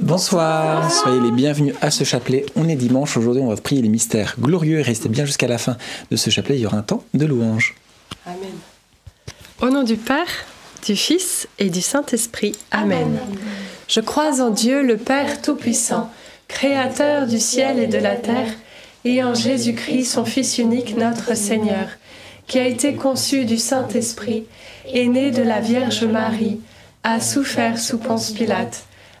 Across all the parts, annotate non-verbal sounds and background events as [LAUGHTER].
Bonsoir, soyez les bienvenus à ce chapelet. On est dimanche, aujourd'hui on va prier les mystères glorieux. Restez bien jusqu'à la fin de ce chapelet, il y aura un temps de louange. Amen. Au nom du Père, du Fils et du Saint-Esprit. Amen. Je crois en Dieu, le Père Tout-Puissant, Créateur du ciel et de la terre, et en Jésus-Christ, son Fils unique, notre Seigneur, qui a été conçu du Saint-Esprit, est né de la Vierge Marie, a souffert sous Ponce Pilate,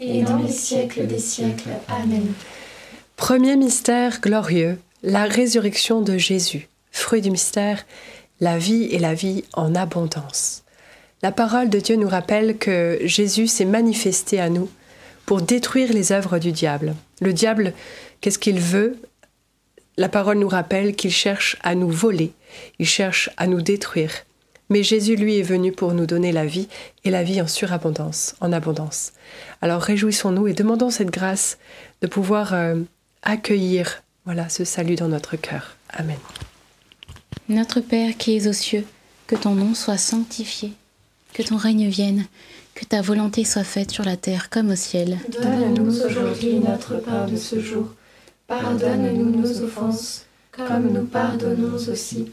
et dans les siècles des siècles. Amen. Premier mystère glorieux, la résurrection de Jésus. Fruit du mystère, la vie et la vie en abondance. La parole de Dieu nous rappelle que Jésus s'est manifesté à nous pour détruire les œuvres du diable. Le diable, qu'est-ce qu'il veut? La parole nous rappelle qu'il cherche à nous voler, il cherche à nous détruire. Mais Jésus, lui, est venu pour nous donner la vie et la vie en surabondance, en abondance. Alors réjouissons-nous et demandons cette grâce de pouvoir euh, accueillir voilà ce salut dans notre cœur. Amen. Notre Père qui es aux cieux, que ton nom soit sanctifié, que ton règne vienne, que ta volonté soit faite sur la terre comme au ciel. Donne-nous aujourd'hui notre pain de ce jour. Pardonne-nous nos offenses, comme nous pardonnons aussi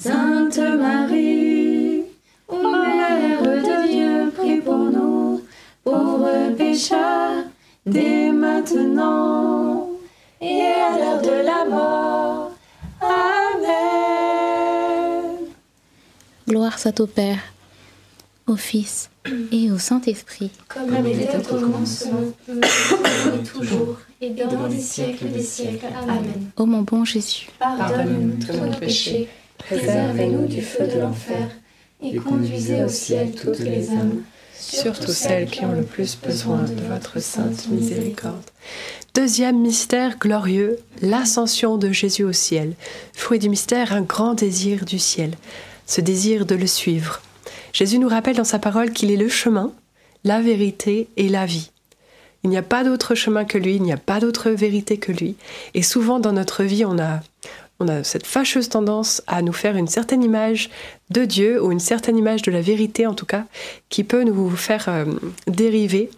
Sainte Marie, ô Mère de Dieu, prie pour nous, pauvres pécheurs, dès maintenant et à l'heure de la mort. Amen. Gloire soit au Père, au Fils et au Saint-Esprit. Comme il était au commencement, maintenant et toujours, et dans les siècles des siècles. Amen. Ô mon bon Jésus, Pardonne-nous tous nos péchés, préservez-nous du feu de l'enfer, et conduisez au ciel toutes les âmes, surtout celles qui ont le plus besoin de votre sainte miséricorde. Deuxième mystère glorieux, l'ascension de Jésus au ciel. Fruit du mystère, un grand désir du ciel, ce désir de le suivre. Jésus nous rappelle dans sa parole qu'il est le chemin, la vérité et la vie. Il n'y a pas d'autre chemin que lui, il n'y a pas d'autre vérité que lui. Et souvent dans notre vie, on a, on a cette fâcheuse tendance à nous faire une certaine image de Dieu ou une certaine image de la vérité en tout cas, qui peut nous faire euh, dériver.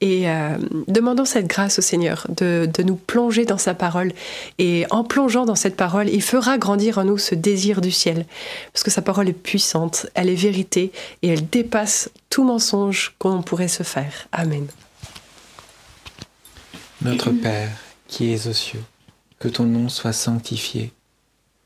Et euh, demandons cette grâce au Seigneur de, de nous plonger dans sa parole. Et en plongeant dans cette parole, il fera grandir en nous ce désir du ciel. Parce que sa parole est puissante, elle est vérité et elle dépasse tout mensonge qu'on pourrait se faire. Amen. Notre Père, qui es aux cieux, que ton nom soit sanctifié,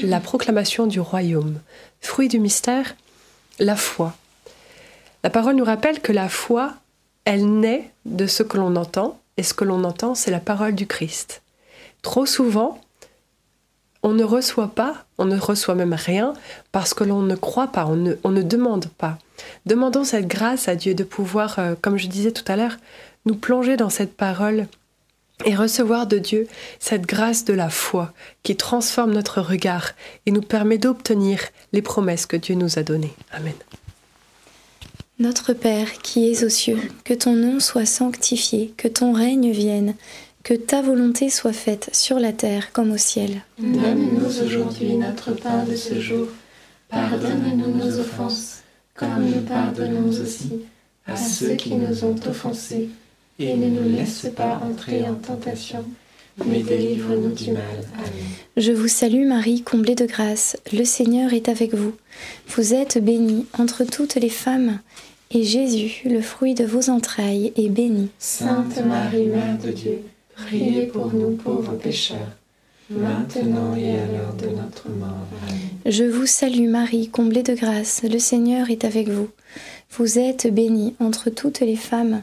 la proclamation du royaume. Fruit du mystère, la foi. La parole nous rappelle que la foi, elle naît de ce que l'on entend, et ce que l'on entend, c'est la parole du Christ. Trop souvent, on ne reçoit pas, on ne reçoit même rien, parce que l'on ne croit pas, on ne, demande pas. Demandons cette grâce à Dieu de pouvoir, euh, comme je disais tout à l'heure, nous plonger dans cette parole et recevoir de Dieu cette grâce de la foi qui transforme notre regard et nous permet d'obtenir les promesses que Dieu nous a données. Amen. Notre Père qui es aux cieux, que ton nom soit sanctifié, que ton règne vienne, que ta volonté soit faite sur la terre comme au ciel. Donne-nous aujourd'hui notre pain de ce jour. Pardonne-nous nos offenses, comme nous pardonnons aussi à ceux qui nous ont offensés. Et ne nous laisse pas entrer en tentation, mais délivre-nous du mal. Amen. Je vous salue Marie, comblée de grâce, le Seigneur est avec vous. Vous êtes bénie entre toutes les femmes, et Jésus, le fruit de vos entrailles, est béni. Sainte Marie, Mère de Dieu, priez pour nous pauvres pécheurs, maintenant et à l'heure de notre mort. Amen. Je vous salue Marie, comblée de grâce, le Seigneur est avec vous. Vous êtes bénie entre toutes les femmes,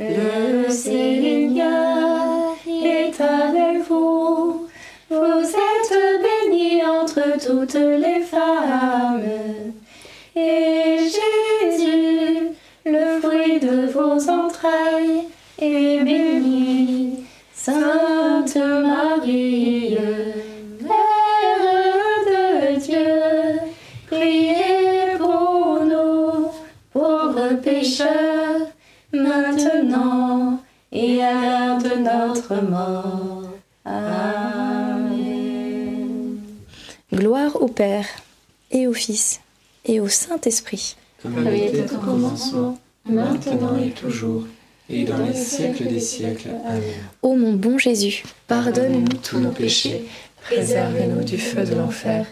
Le Seigneur est avec vous. Vous êtes bénie entre toutes les femmes. Et Jésus, le fruit de vos entrailles, est béni. Sainte Marie, notre mort. Amen. Gloire au Père, et au Fils, et au Saint-Esprit. Comme Comme il était au commencement, maintenant et toujours, et dans les siècles des siècles. Amen. Ô mon bon Jésus, pardonne-nous tous nos péchés, Préservez-nous du feu de l'enfer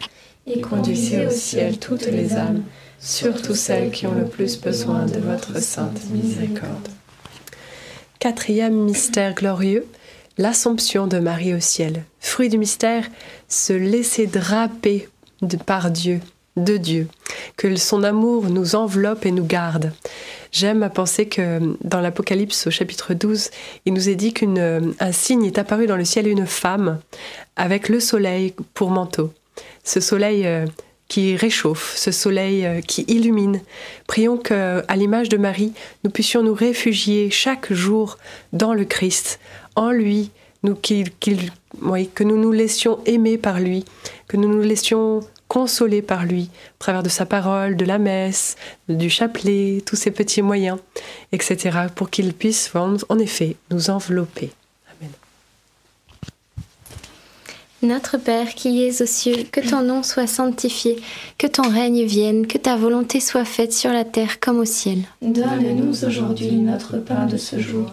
et conduisez au ciel toutes les âmes, surtout celles qui ont le plus besoin de votre sainte miséricorde. Quatrième mystère glorieux, l'Assomption de Marie au ciel. Fruit du mystère, se laisser draper de, par Dieu, de Dieu, que son amour nous enveloppe et nous garde. J'aime à penser que dans l'Apocalypse au chapitre 12, il nous est dit qu'un signe est apparu dans le ciel, une femme avec le soleil pour manteau. Ce soleil euh, qui réchauffe, ce soleil euh, qui illumine. Prions que, à l'image de Marie, nous puissions nous réfugier chaque jour dans le Christ, en lui, nous, oui, que nous nous laissions aimer par lui, que nous nous laissions consoler par lui, au travers de sa parole, de la messe, du chapelet, tous ces petits moyens, etc., pour qu'il puisse en en effet nous envelopper. Amen. Notre Père qui es aux cieux, que ton nom soit sanctifié, que ton règne vienne, que ta volonté soit faite sur la terre comme au ciel. Donne-nous aujourd'hui notre pain de ce jour.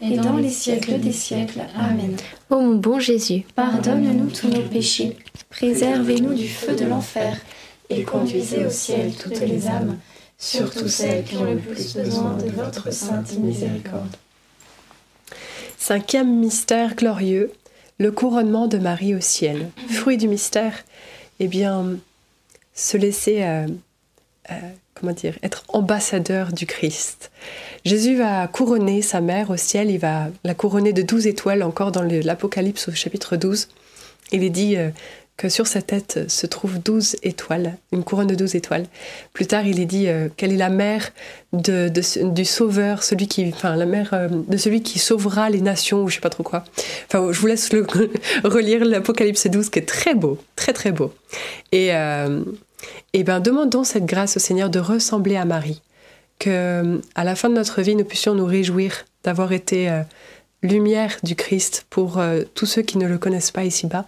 et dans les siècles des siècles. Amen. Ô mon bon Jésus, Pardonne-nous tous nos péchés, préservez-nous du feu de l'enfer, et conduisez au ciel toutes les âmes, surtout celles qui ont le plus besoin de votre sainte miséricorde. Cinquième mystère glorieux, le couronnement de Marie au ciel. Fruit du mystère, eh bien, se laisser, euh, euh, comment dire, être ambassadeur du Christ. Jésus va couronner sa mère au ciel, il va la couronner de douze étoiles, encore dans l'Apocalypse au chapitre 12. Il est dit euh, que sur sa tête se trouvent douze étoiles, une couronne de douze étoiles. Plus tard, il est dit euh, qu'elle est la mère du Sauveur, celui qui, enfin, la mère de celui qui sauvera les nations, ou je sais pas trop quoi. Enfin, je vous laisse le, [LAUGHS] relire l'Apocalypse 12, qui est très beau, très très beau. Et, et ben, demandons cette grâce au Seigneur de ressembler à Marie, que à la fin de notre vie, nous puissions nous réjouir d'avoir été euh, lumière du Christ pour euh, tous ceux qui ne le connaissent pas ici-bas,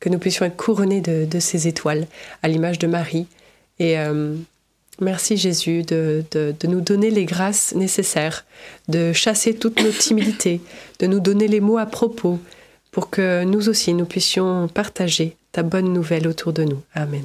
que nous puissions être couronnés de, de ces étoiles, à l'image de Marie. Et euh, merci Jésus de, de- de nous donner les grâces nécessaires, de chasser toute notre timidité, de nous donner les mots à propos, pour que nous aussi nous puissions partager ta bonne nouvelle autour de nous. Amen.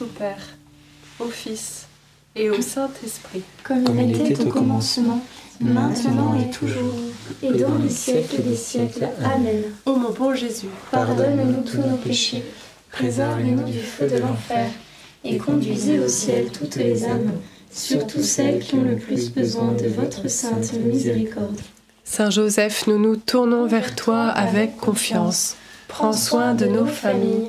Au Père, au Fils et au Saint-Esprit. Comme, il était au commencement, maintenant et toujours, et dans les siècles des siècles. Amen. Ô mon bon Jésus, pardonne-nous tous nos péchés, préserve-nous du feu de l'enfer, et conduisez au ciel toutes les âmes, surtout celles qui ont le plus besoin de votre sainte miséricorde. Saint Joseph, nous nous tournons vers toi avec confiance. Prends soin de nos familles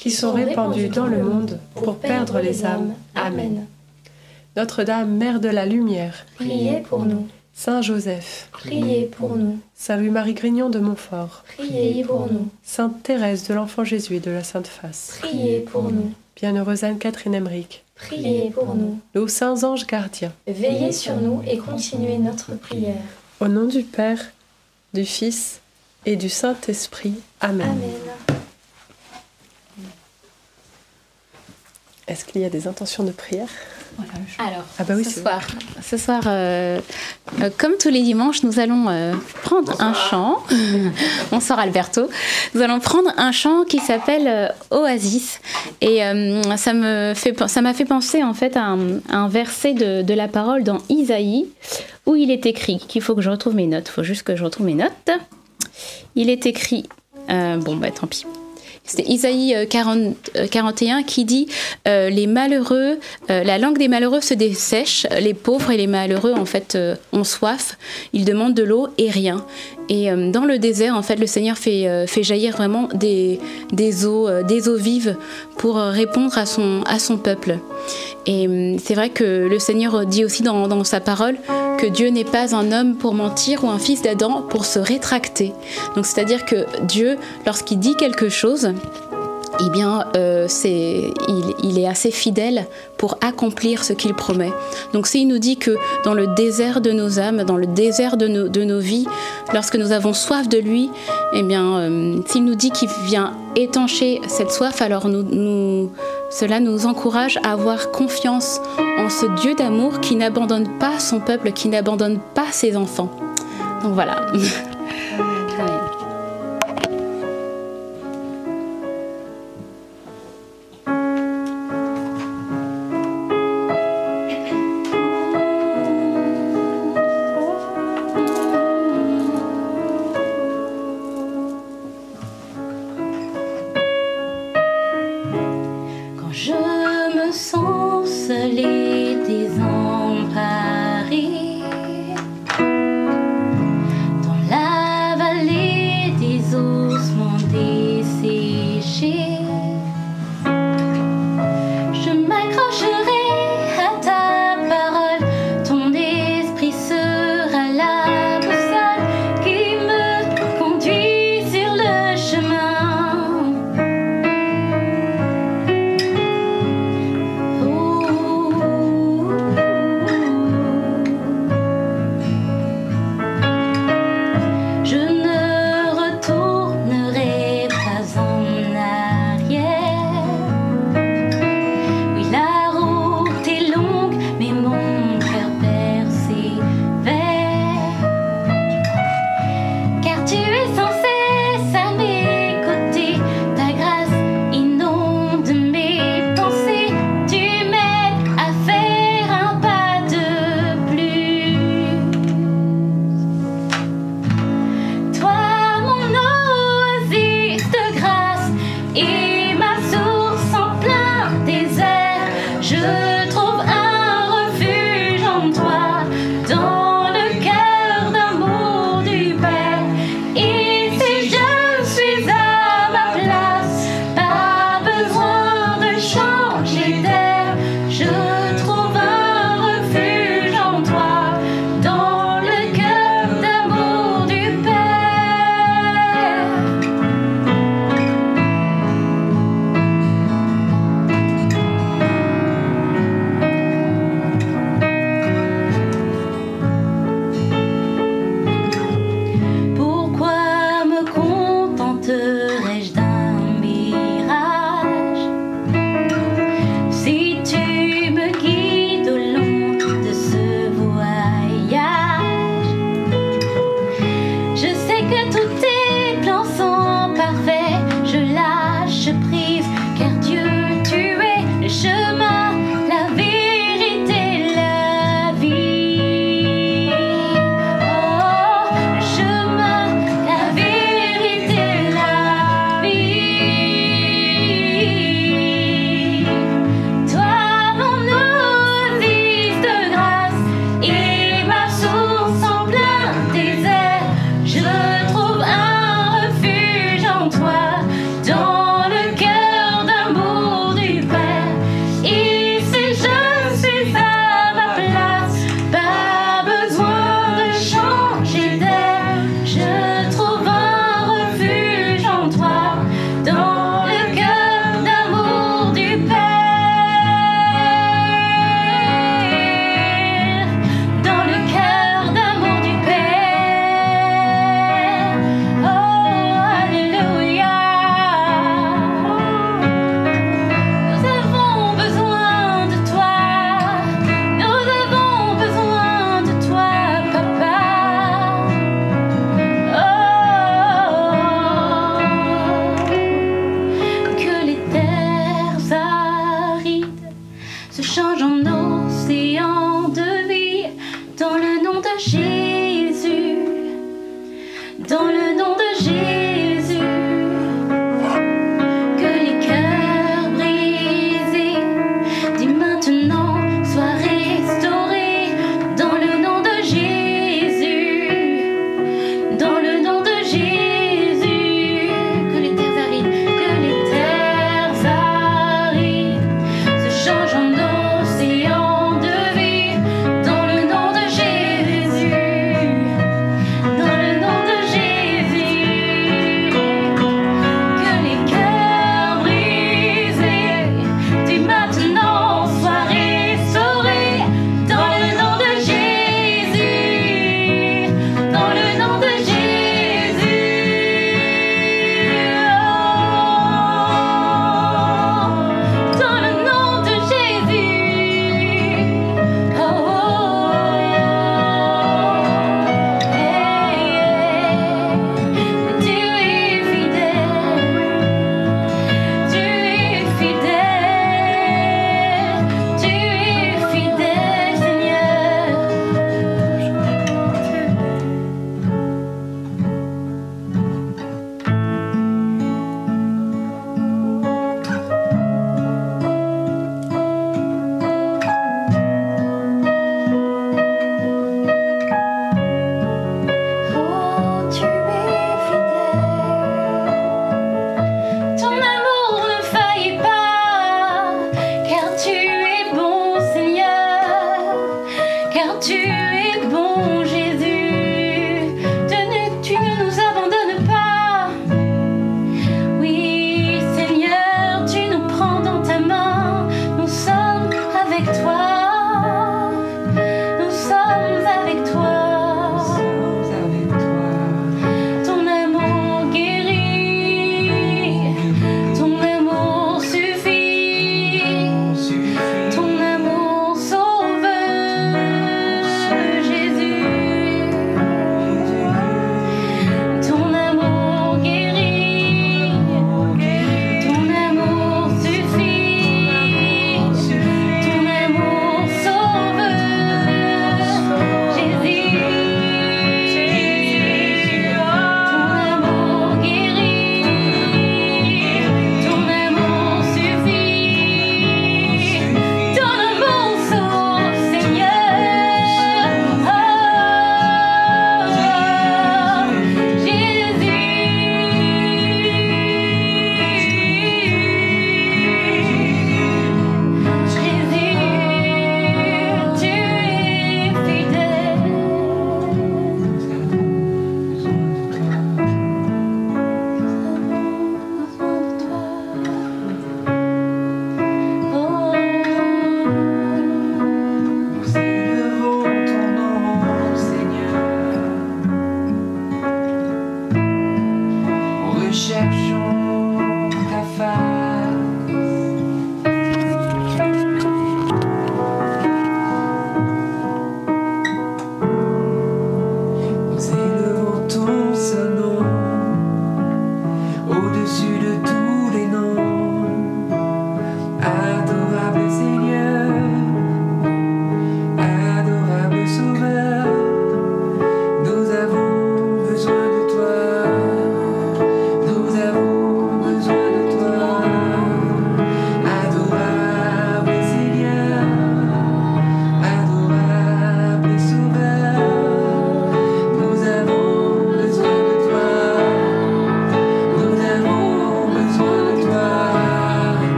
qui sont répandus dans le monde pour perdre les âmes. Amen. Notre-Dame, Mère de la Lumière, priez pour nous. Saint Joseph, priez pour nous. Saint Louis-Marie Grignon de Montfort, priez pour nous. Sainte Thérèse de l'Enfant Jésus et de la Sainte Face, priez pour nous. Bienheureuse Anne-Catherine Emmerich, priez pour nous. Nos saints anges gardiens, veillez sur nous et continuez notre prière. Au nom du Père, du Fils et du Saint-Esprit. Amen. Amen. Est-ce qu'il y a des intentions de prière? Alors, ah bah oui, ce, soir, ce soir, euh, euh, comme tous les dimanches, nous allons euh, prendre un chant. [LAUGHS] Bonsoir Alberto. Nous allons prendre un chant qui s'appelle Oasis. Et ça me fait, ça m'a fait penser en fait à un, verset de, de, la parole dans Isaïe où il est écrit qu'il faut que je retrouve mes notes. Il faut juste que je retrouve mes notes. Il est écrit. bon, bah tant pis. C'est Isaïe 40, euh, 41 euh, qui dit euh, les malheureux, la langue des malheureux se dessèche, les pauvres et les malheureux en fait ont soif, ils demandent de l'eau et rien. Et dans le désert, en fait, le Seigneur fait, fait jaillir vraiment des, eaux, des eaux vives pour répondre à son, à son peuple. Et c'est vrai que le Seigneur dit aussi dans, dans sa parole que Dieu n'est pas un homme pour mentir ou un fils d'Adam pour se rétracter. Donc c'est-à-dire que Dieu, lorsqu'il dit quelque chose, eh bien, euh, c'est, il, est assez fidèle pour accomplir ce qu'il promet. Donc s'il nous dit que dans le désert de nos âmes, dans le désert de nos, de nos vies, lorsque nous avons soif de lui, eh bien, euh, s'il nous dit qu'il vient étancher cette soif, alors nous, cela nous encourage à avoir confiance en ce Dieu d'amour qui n'abandonne pas son peuple, qui n'abandonne pas ses enfants. Donc voilà. [LAUGHS]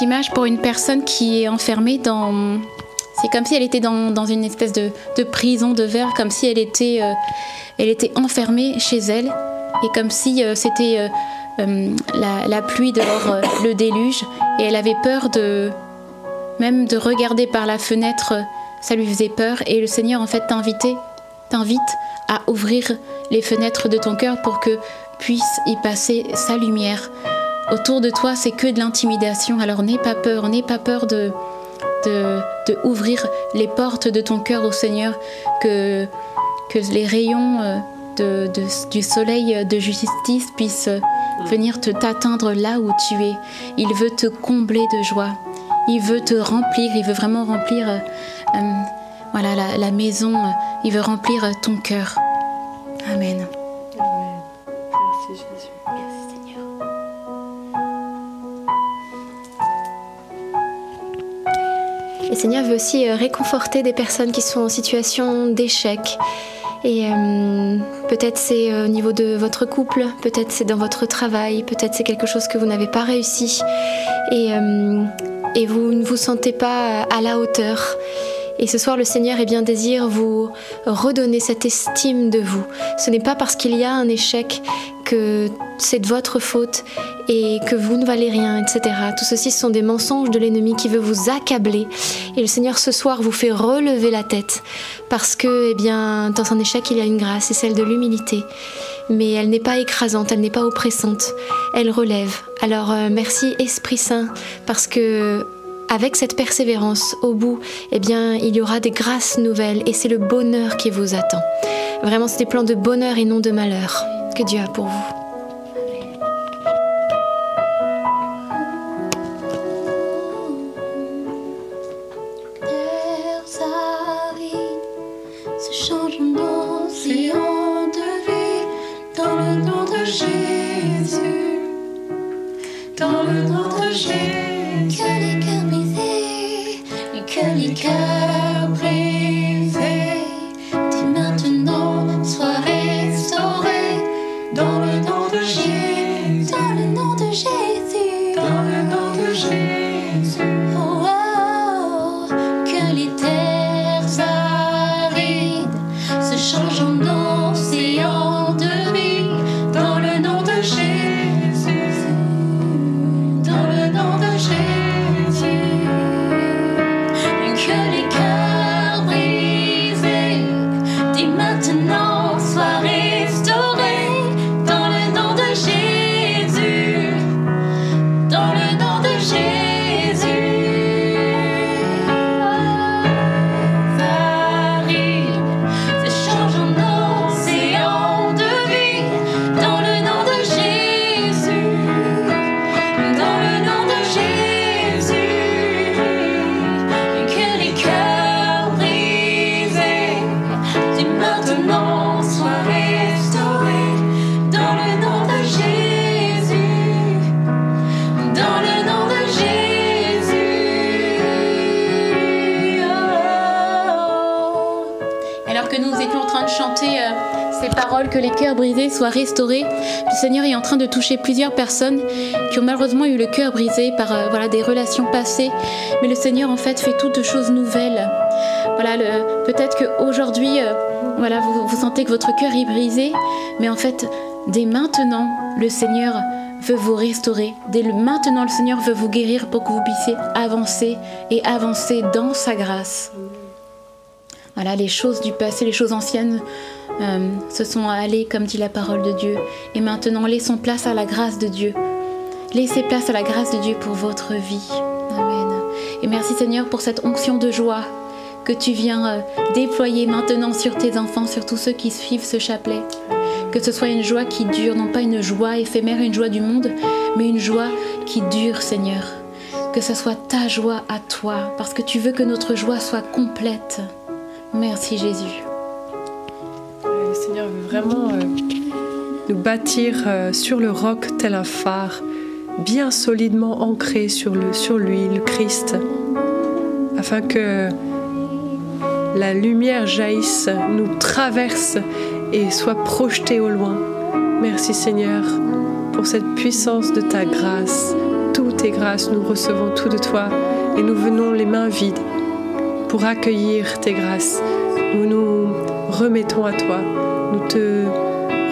image pour une personne qui est enfermée dans... C'est comme si elle était dans, une espèce de, prison de verre, comme si elle était, euh, elle était enfermée chez elle, et comme si euh, c'était euh, la, pluie dehors, le déluge, et elle avait peur de... Même de regarder par la fenêtre, ça lui faisait peur, et le Seigneur en fait t'invite à ouvrir les fenêtres de ton cœur pour que puisse y passer sa lumière, autour de toi, c'est que de l'intimidation. Alors n'aie pas peur, n'aie pas peur de, de, ouvrir les portes de ton cœur au Seigneur, que, que les rayons euh, de, du soleil de justice puissent venir te t'atteindre là où tu es. Il veut te combler de joie. Il veut te remplir. Il veut vraiment remplir euh, euh, voilà, la, la, maison. Il veut remplir ton cœur. Amen. Seigneur veut aussi euh, réconforter des personnes qui sont en situation d'échec. Et euh, peut-être c'est euh, au niveau de votre couple, peut-être c'est dans votre travail, peut-être c'est quelque chose que vous n'avez pas réussi et, vous ne vous sentez pas à la hauteur. Et ce soir, le Seigneur est bien désir vous redonner cette estime de vous. Ce n'est pas parce qu'il y a un échec que c'est de votre faute et que vous ne valez rien, etc. Tout ceci sont des mensonges de l'ennemi qui veut vous accabler. Et le Seigneur ce soir vous fait relever la tête parce que, eh bien, dans un échec, il y a une grâce, c'est celle de l'humilité. Mais elle n'est pas écrasante, elle n'est pas oppressante, elle relève. Alors euh, merci Esprit Saint parce que avec cette persévérance au bout, eh bien, il y aura des grâces nouvelles et c'est le bonheur qui vous attend. Vraiment, c'est des plans de bonheur et non de malheur que Dieu a pour vous. Toucher plusieurs personnes qui ont malheureusement eu le cœur brisé par euh, voilà, des relations passées. Mais le Seigneur, en fait, fait toutes choses nouvelles. Voilà, peut-être qu'aujourd'hui, euh, voilà, vous, vous sentez que votre cœur est brisé, mais en fait, dès maintenant, le Seigneur veut vous restaurer. Dès maintenant, le Seigneur veut vous guérir pour que vous puissiez avancer et avancer dans sa grâce. Voilà, les choses du passé, les choses anciennes euh, se sont allées, comme dit la parole de Dieu. Et maintenant, laissons place à la grâce de Dieu. Laissez place à la grâce de Dieu pour votre vie. Amen. Et merci Seigneur pour cette onction de joie que tu viens euh, déployer maintenant sur tes enfants, sur tous ceux qui suivent ce chapelet. Que ce soit une joie qui dure, non pas une joie éphémère, une joie du monde, mais une joie qui dure, Seigneur. Que ce soit ta joie à toi, parce que tu veux que notre joie soit complète. Merci Jésus. Le Seigneur veut vraiment euh, nous bâtir euh, sur le roc tel un phare, bien solidement ancré sur lui, le Christ, afin que la lumière jaillisse, nous traverse et soit projetée au loin. Merci Seigneur pour cette puissance de ta grâce. Tout est grâce, nous recevons tout de toi et nous venons les mains vides pour accueillir tes grâces. Nous nous remettons à toi. Nous te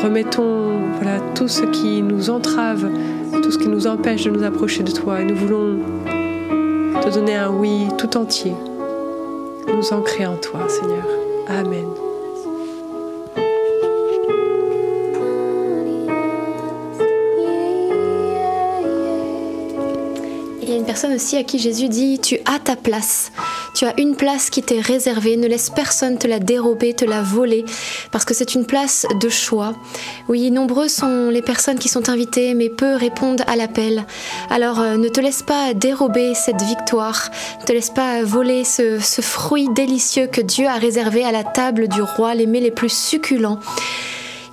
remettons voilà, tout ce qui nous entrave, tout ce qui nous empêche de nous approcher de toi. Et nous voulons te donner un oui tout entier. Nous ancrer en toi, Seigneur. Amen. Il y a une personne aussi à qui Jésus dit, tu as ta place. Tu as une place qui t'est réservée. Ne laisse personne te la dérober, te la voler, parce que c'est une place de choix. Oui, nombreux sont les personnes qui sont invitées, mais peu répondent à l'appel. Alors euh, ne te laisse pas dérober cette victoire. Ne te laisse pas voler ce, ce fruit délicieux que Dieu a réservé à la table du roi, les mets les plus succulents.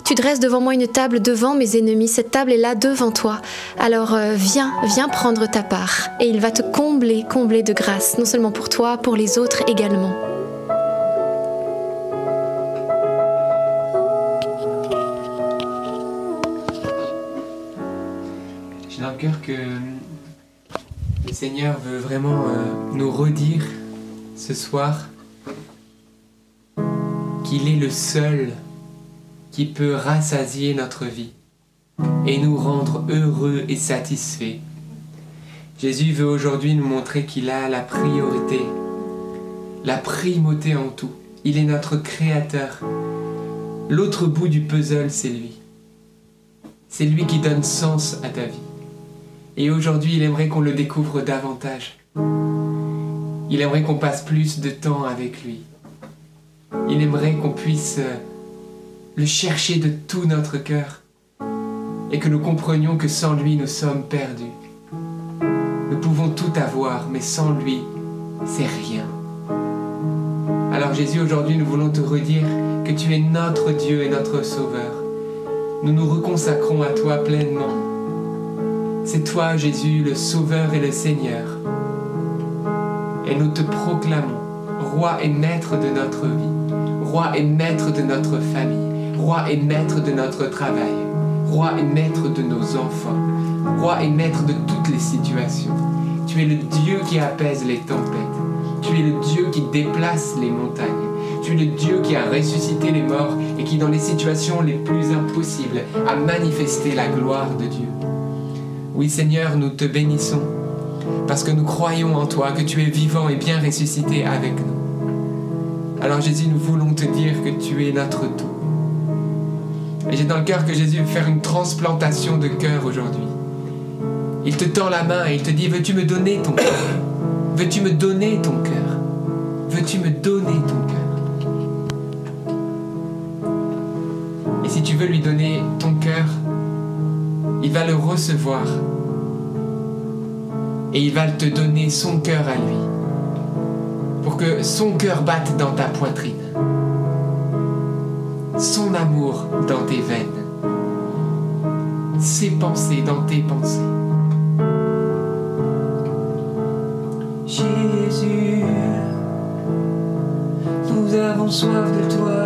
Tu dresses devant moi une table devant mes ennemis. Cette table est là devant toi. Alors euh, viens, viens prendre ta part. Et il va te combler, combler de grâce, non seulement pour toi, pour les autres également. J'ai dans le cœur que le Seigneur veut vraiment euh, nous redire ce soir qu'il est le seul qui peut rassasier notre vie et nous rendre heureux et satisfaits. Jésus veut aujourd'hui nous montrer qu'il a la priorité, la primauté en tout. Il est notre créateur. L'autre bout du puzzle, c'est lui. C'est lui qui donne sens à ta vie. Et aujourd'hui, il aimerait qu'on le découvre davantage. Il aimerait qu'on passe plus de temps avec lui. Il aimerait qu'on puisse euh, le chercher de tout notre cœur et que nous comprenions que sans lui nous sommes perdus. Nous pouvons tout avoir, mais sans lui, c'est rien. Alors Jésus, aujourd'hui, nous voulons te redire que tu es notre Dieu et notre Sauveur. Nous nous reconsacrons à toi pleinement. C'est toi, Jésus, le Sauveur et le Seigneur. Et nous te proclamons, roi et maître de notre vie, roi et maître de notre famille, roi et maître de notre travail, roi et maître de nos enfants, roi et maître de toutes les situations. Tu es le Dieu qui apaise les tempêtes. Tu es le Dieu qui déplace les montagnes. Tu es le Dieu qui a ressuscité les morts et qui, dans les situations les plus impossibles, a manifesté la gloire de Dieu. Oui Seigneur, nous te bénissons parce que nous croyons en toi, que tu es vivant et bien ressuscité avec nous. Alors Jésus, nous voulons te dire que tu es notre tout. Et j'ai dans le cœur que Jésus veut faire une transplantation de cœur aujourd'hui. Il te tend la main et il te dit, veux-tu me donner ton cœur? Veux-tu me donner ton cœur? Veux-tu me donner ton cœur? Et si tu veux lui donner ton cœur, il va le recevoir. Et il va te donner son cœur à lui. Pour que son cœur batte dans ta poitrine, son amour dans tes veines, ses pensées dans tes pensées. Jésus, nous avons soif de toi.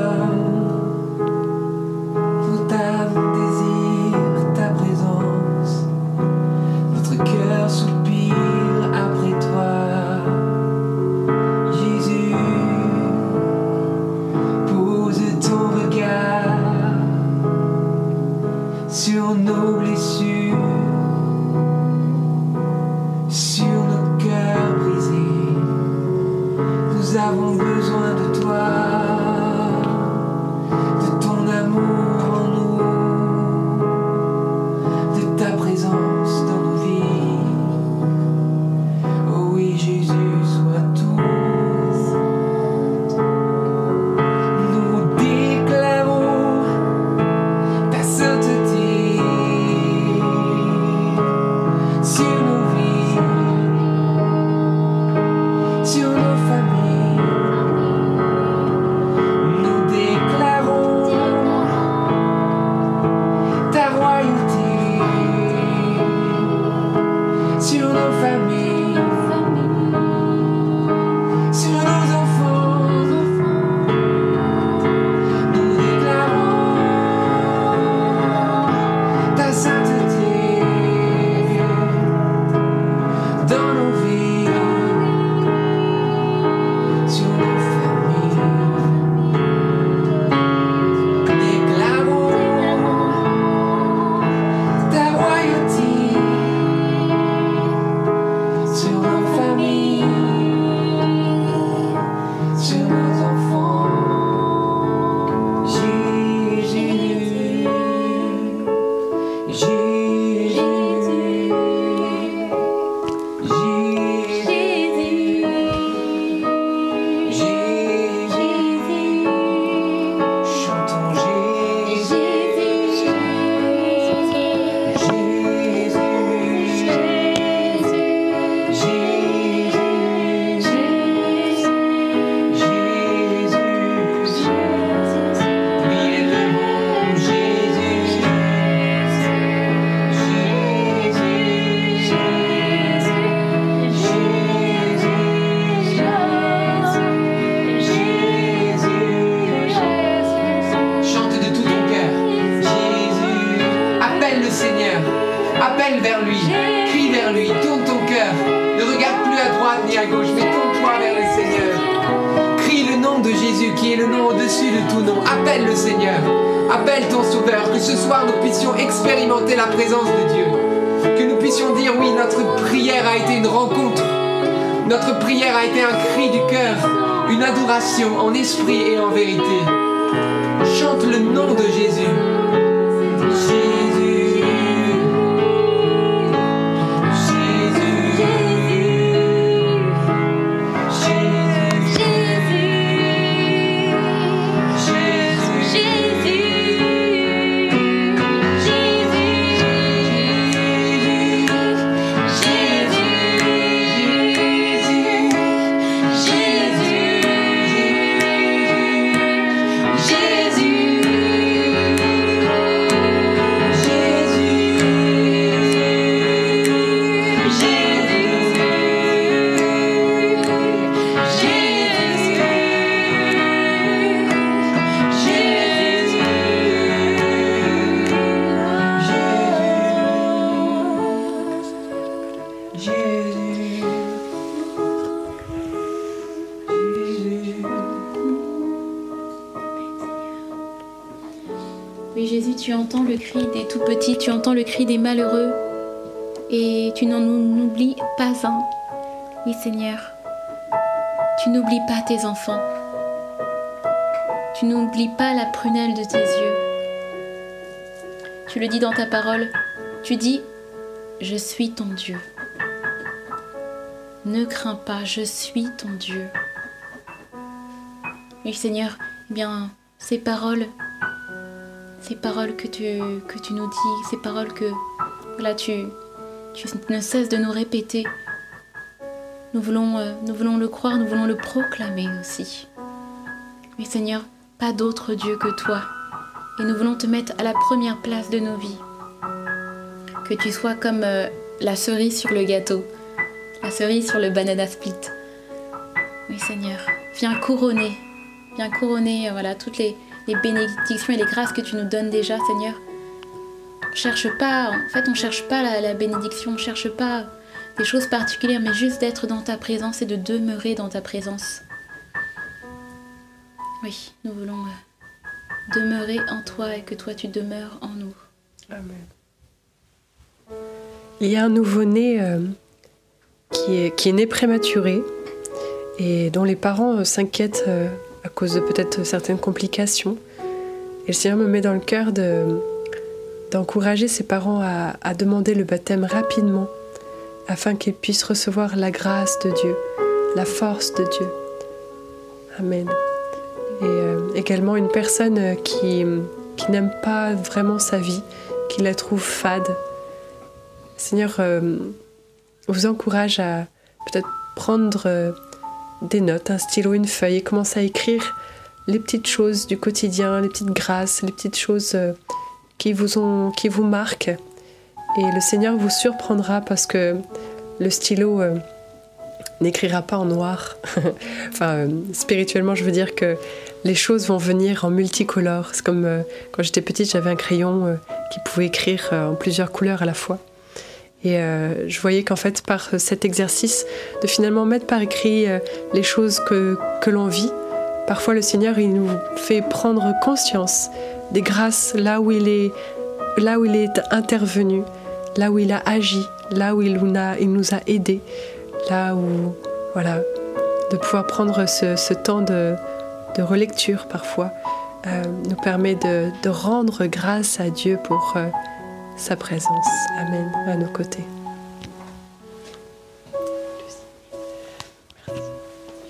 Esprit et en vérité. Chante le nom de Jésus. Tu n'en oublies pas un. Oui Seigneur, tu n'oublies pas tes enfants. Tu n'oublies pas la prunelle de tes yeux. Tu le dis dans ta parole. Tu dis, je suis ton Dieu. Ne crains pas, je suis ton Dieu. Oui Seigneur, eh bien, ces paroles ces paroles que tu, nous dis, ces paroles que là, tu, tu ne cesses de nous répéter. Nous voulons, euh, nous voulons le croire, nous voulons le proclamer aussi. Mais Seigneur, pas d'autre Dieu que toi. Et nous voulons te mettre à la première place de nos vies. Que tu sois comme euh, la cerise sur le gâteau, la cerise sur le banana split. Oui Seigneur, viens couronner, viens couronner euh, voilà, toutes les bénédictions et les grâces que tu nous donnes déjà, Seigneur. On cherche pas, en fait, on cherche pas la, bénédiction, on cherche pas des choses particulières, mais juste d'être dans ta présence et de demeurer dans ta présence. Oui, nous voulons euh, demeurer en toi et que toi tu demeures en nous. Amen. Il y a un nouveau-né euh, qui, est, né prématuré et dont les parents euh, s'inquiètent à cause de peut-être certaines complications. Et le Seigneur me met dans le cœur d'encourager ses parents à, demander le baptême rapidement afin qu'ils puissent recevoir la grâce de Dieu, la force de Dieu. Amen. Et euh, également une personne qui, qui n'aime pas vraiment sa vie, qui la trouve fade. Seigneur euh, vous encourage à peut-être prendre euh, des notes, un stylo, une feuille et commence à écrire les petites choses du quotidien, les petites grâces, les petites choses euh, qui vous, ont, qui vous marquent. Et le Seigneur vous surprendra parce que le stylo euh, n'écrira pas en noir. [LAUGHS] enfin, euh, spirituellement, je veux dire que les choses vont venir en multicolore. C'est comme quand j'étais petite, j'avais un crayon qui pouvait écrire en plusieurs couleurs à la fois. Et euh, je voyais qu'en fait, par cet exercice de finalement mettre par écrit euh, les choses que, que l'on vit, parfois le Seigneur, il nous fait prendre conscience des grâces là où il est, là où il est intervenu, là où il a agi, là où il nous a, il nous a aidés, là où, voilà, de pouvoir prendre ce, temps de, de, relecture parfois euh, nous permet de, de, rendre grâce à Dieu pour sa présence. Amen. À nos côtés.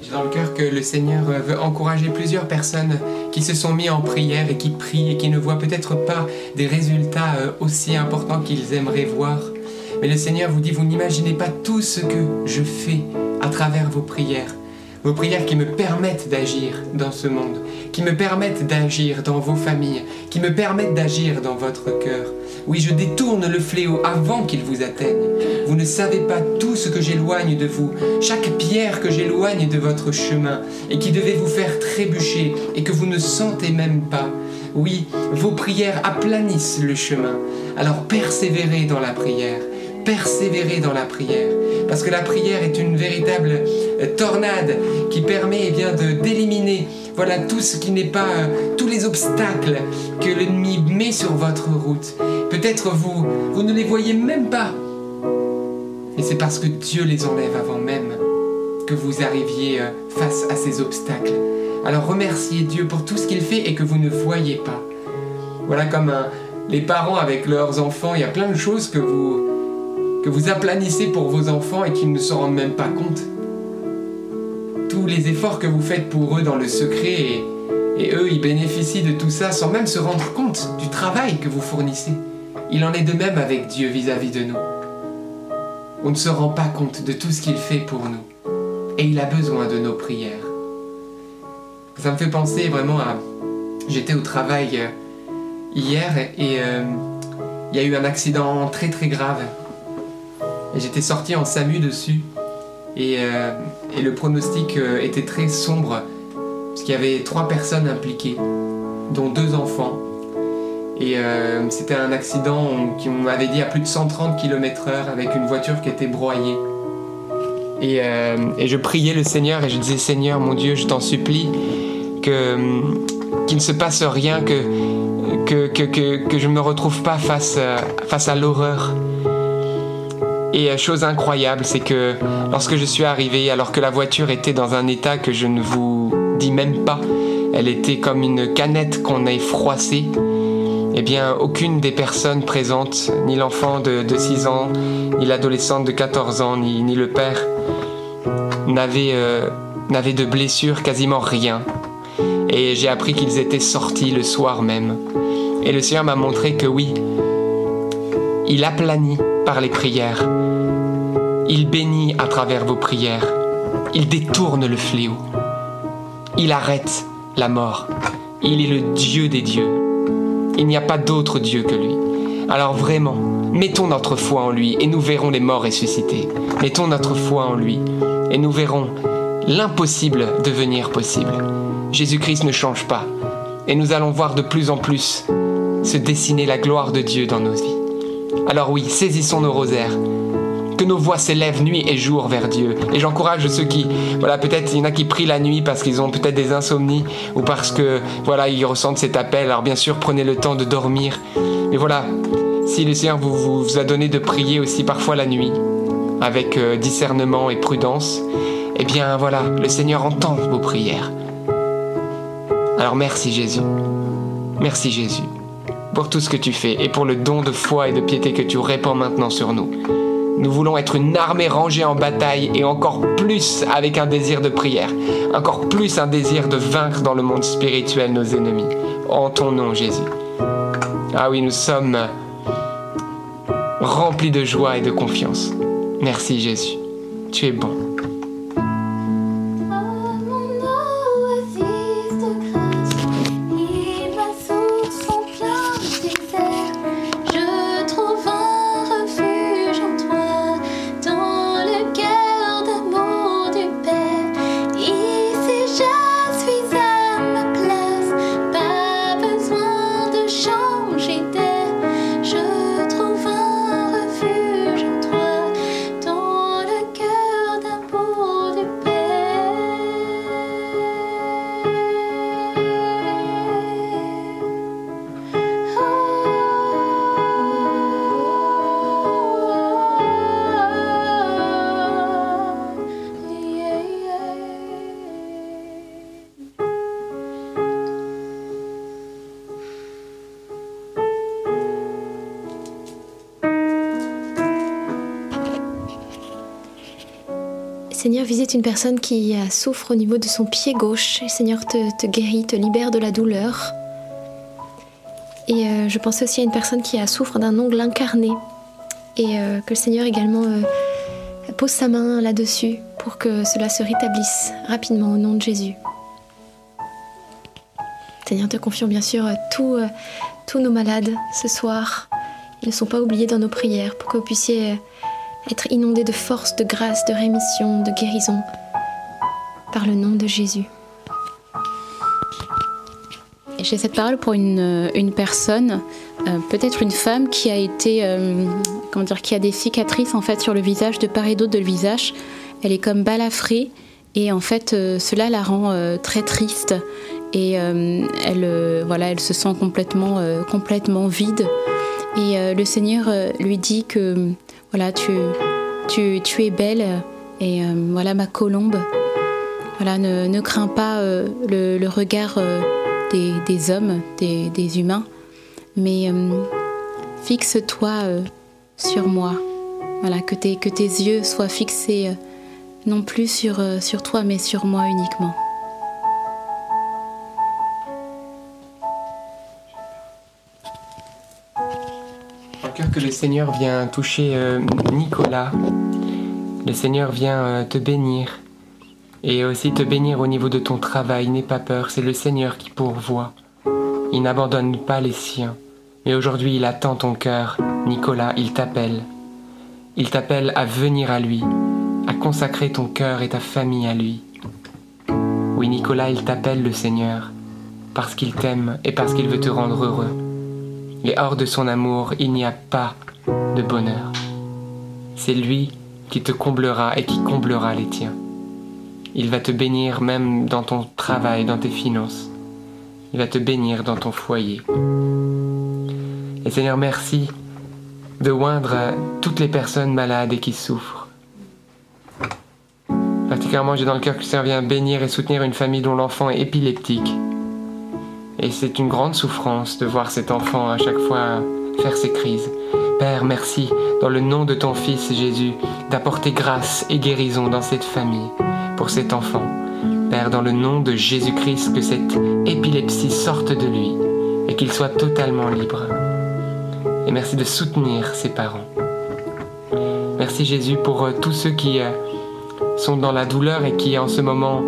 J'ai dans le cœur que le Seigneur veut encourager plusieurs personnes qui se sont mis en prière et qui prient et qui ne voient peut-être pas des résultats euh, aussi importants qu'ils aimeraient voir. Mais le Seigneur vous dit, vous n'imaginez pas tout ce que je fais à travers vos prières. Vos prières qui me permettent d'agir dans ce monde, qui me permettent d'agir dans vos familles, qui me permettent d'agir dans votre cœur. Oui, je détourne le fléau avant qu'il vous atteigne. Vous ne savez pas tout ce que j'éloigne de vous, chaque pierre que j'éloigne de votre chemin et qui devait vous faire trébucher et que vous ne sentez même pas. oui, vos prières aplanissent le chemin. Alors persévérez dans la prière, persévérez dans la prière, parce que la prière est une véritable euh, tornade qui permet eh bien de d'éliminer voilà tout ce qui n'est pas euh, tous les obstacles que l'ennemi met sur votre route. Peut-être vous vous ne les voyez même pas. Et c'est parce que Dieu les enlève avant même que vous arriviez euh, face à ces obstacles. Alors remerciez Dieu pour tout ce qu'il fait et que vous ne voyez pas. Voilà comme les parents avec leurs enfants, il y a plein de choses que vous, que vous aplanissez pour vos enfants et qu'ils ne se rendent même pas compte. Tous les efforts que vous faites pour eux dans le secret et, eux, ils bénéficient de tout ça sans même se rendre compte du travail que vous fournissez. Il en est de même avec Dieu vis-à-vis de nous. On ne se rend pas compte de tout ce qu'il fait pour nous. Et il a besoin de nos prières. Ça me fait penser vraiment à... J'étais au travail euh, hier et euh, il y a eu un accident très très grave. J'étais sorti en SAMU dessus. Et, euh, le pronostic euh, était très sombre. Parce qu'il y avait trois personnes impliquées, dont deux enfants. Et euh, c'était un accident qui m'avait dit à plus de 130 km/h avec une voiture qui était broyée. Et, je priais le Seigneur et je disais Seigneur mon Dieu, je t'en supplie que qu'il ne se passe rien, que que, que, que, je ne me retrouve pas face à l'horreur. Et euh, chose incroyable, c'est que lorsque je suis arrivé, alors que la voiture était dans un état que je ne vous dis même pas, elle était comme une canette qu'on a froissée, eh bien, aucune des personnes présentes, ni l'enfant de, de 6 ans, ni l'adolescente de 14 ans, ni, le père, n'avait euh, de blessure, quasiment rien. Et j'ai appris qu'ils étaient sortis le soir même. Et le Seigneur m'a montré que oui, il aplanit par les prières. Il bénit à travers vos prières. Il détourne le fléau. Il arrête la mort. Il est le Dieu des dieux. Il n'y a pas d'autre Dieu que lui. Alors vraiment, mettons notre foi en lui et nous verrons les morts ressuscités. Mettons notre foi en lui et nous verrons l'impossible devenir possible. Jésus-Christ ne change pas et nous allons voir de plus en plus se dessiner la gloire de Dieu dans nos vies. Alors oui, saisissons nos rosaires. Nos voix s'élèvent nuit et jour vers Dieu. Et j'encourage ceux qui, voilà, peut-être il y en a qui prient la nuit parce qu'ils ont peut-être des insomnies ou parce que, voilà, ils ressentent cet appel. Alors bien sûr, prenez le temps de dormir. Mais voilà, si le Seigneur vous, vous, vous a donné de prier aussi parfois la nuit, avec euh, discernement et prudence, eh bien voilà, le Seigneur entend vos prières. Alors merci Jésus. Merci Jésus pour tout ce que tu fais et pour le don de foi et de piété que tu répands maintenant sur nous. Nous voulons être une armée rangée en bataille et encore plus avec un désir de prière, encore plus un désir de vaincre dans le monde spirituel nos ennemis. En ton nom, Jésus. Ah oui, nous sommes remplis de joie et de confiance. Merci, Jésus. Tu es bon. Une personne qui souffre au niveau de son pied gauche. Et Seigneur, te, guérit, te libère de la douleur. Et euh, je pensais aussi à une personne qui souffre d'un ongle incarné. Et euh, que le Seigneur également euh, pose sa main là-dessus pour que cela se rétablisse rapidement au nom de Jésus. Seigneur, te confions bien sûr tous, nos malades ce soir. Ils ne sont pas oubliés dans nos prières pour que vous puissiez être inondés de force, de grâce, de rémission, de guérison par le nom de Jésus. J'ai cette parole pour une, une personne, euh, peut-être une femme qui a été, euh, comment dire, qui a des cicatrices en fait sur le visage de part et d'autre de le visage. Elle est comme balafrée et en fait euh, cela la rend très triste et elle, voilà, elle se sent complètement, complètement vide. Et le Seigneur lui dit que voilà, tu, tu, tu es belle et voilà ma colombe. Voilà, ne, crains pas le, regard des, hommes, des, humains, mais euh, fixe-toi euh, sur moi. Voilà, que tes, yeux soient fixés euh, non plus sur toi, mais sur moi uniquement. Que le Seigneur vient toucher Nicolas. Le Seigneur vient te bénir et aussi te bénir au niveau de ton travail. N'aie pas peur, c'est le Seigneur qui pourvoit. Il n'abandonne pas les siens. Mais aujourd'hui, il attend ton cœur. Nicolas, il t'appelle. Il t'appelle à venir à lui, à consacrer ton cœur et ta famille à lui. Oui, Nicolas, il t'appelle le Seigneur, parce qu'il t'aime et parce qu'il veut te rendre heureux. Et hors de son amour, il n'y a pas de bonheur. C'est lui qui te comblera et qui comblera les tiens. Il va te bénir même dans ton travail, dans tes finances. Il va te bénir dans ton foyer. Et Seigneur, merci de oindre toutes les personnes malades et qui souffrent. Particulièrement, j'ai dans le cœur que le Seigneur vient bénir et soutenir une famille dont l'enfant est épileptique. Et c'est une grande souffrance de voir cet enfant à chaque fois faire ses crises. Père, merci, dans le nom de ton Fils Jésus, d'apporter grâce et guérison dans cette famille pour cet enfant. Père, dans le nom de Jésus-Christ, que cette épilepsie sorte de lui et qu'il soit totalement libre. Et merci de soutenir ses parents. Merci Jésus pour euh, tous ceux qui euh, sont dans la douleur et qui en ce moment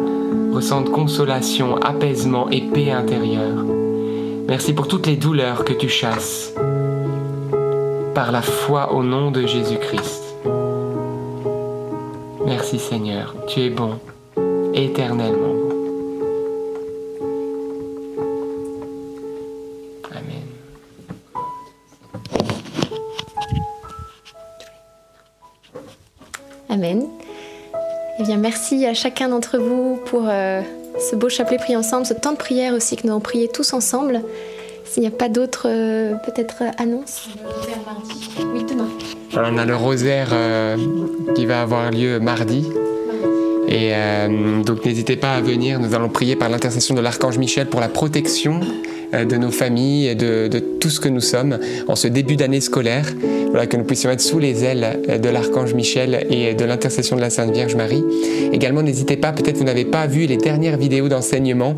ressentent consolation, apaisement et paix intérieure. Merci pour toutes les douleurs que tu chasses par la foi au nom de Jésus-Christ. Merci Seigneur, tu es bon, éternellement merci à chacun d'entre vous pour euh, ce beau chapelet pris ensemble, ce temps de prière aussi que nous avons prié tous ensemble. S'il n'y a pas d'autres, euh, peut-être, annonces? Oui, demain. On a le rosaire euh, qui va avoir lieu mardi. Et euh, donc n'hésitez pas à venir, nous allons prier par l'intercession de l'archange Michel pour la protection euh, de nos familles et de, tout ce que nous sommes en ce début d'année scolaire. Que nous puissions être sous les ailes euh, de l'archange Michel et de l'intercession de la Sainte Vierge Marie. Également, n'hésitez pas, peut-être vous n'avez pas vu les dernières vidéos d'enseignement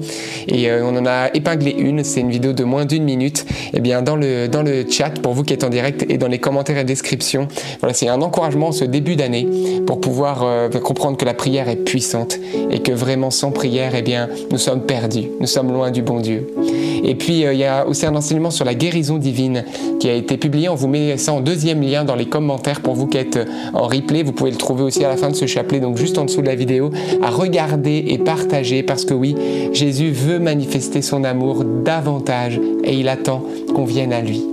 et on en a épinglé une, c'est une vidéo de moins d'une minute. Et eh bien, dans le, dans le chat, pour vous qui êtes en direct et dans les commentaires et descriptions, voilà, c'est un encouragement ce début d'année pour pouvoir comprendre que la prière est puissante et que vraiment sans prière, eh bien, nous sommes perdus, nous sommes loin du bon Dieu. Et puis, euh, il y a aussi un enseignement sur la guérison divine qui a été publié. On vous met ça en deuxième lien dans les commentaires pour vous qui êtes en replay. Vous pouvez le trouver aussi à la fin de ce chapelet, donc juste en dessous de la vidéo, à regarder et partager parce que oui, Jésus veut manifester son amour davantage et il attend qu'on vienne à lui.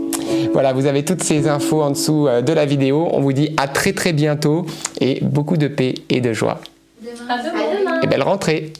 Voilà, vous avez toutes ces infos en dessous euh, de la vidéo. On vous dit à très très bientôt et beaucoup de paix et de joie. À demain. Et belle rentrée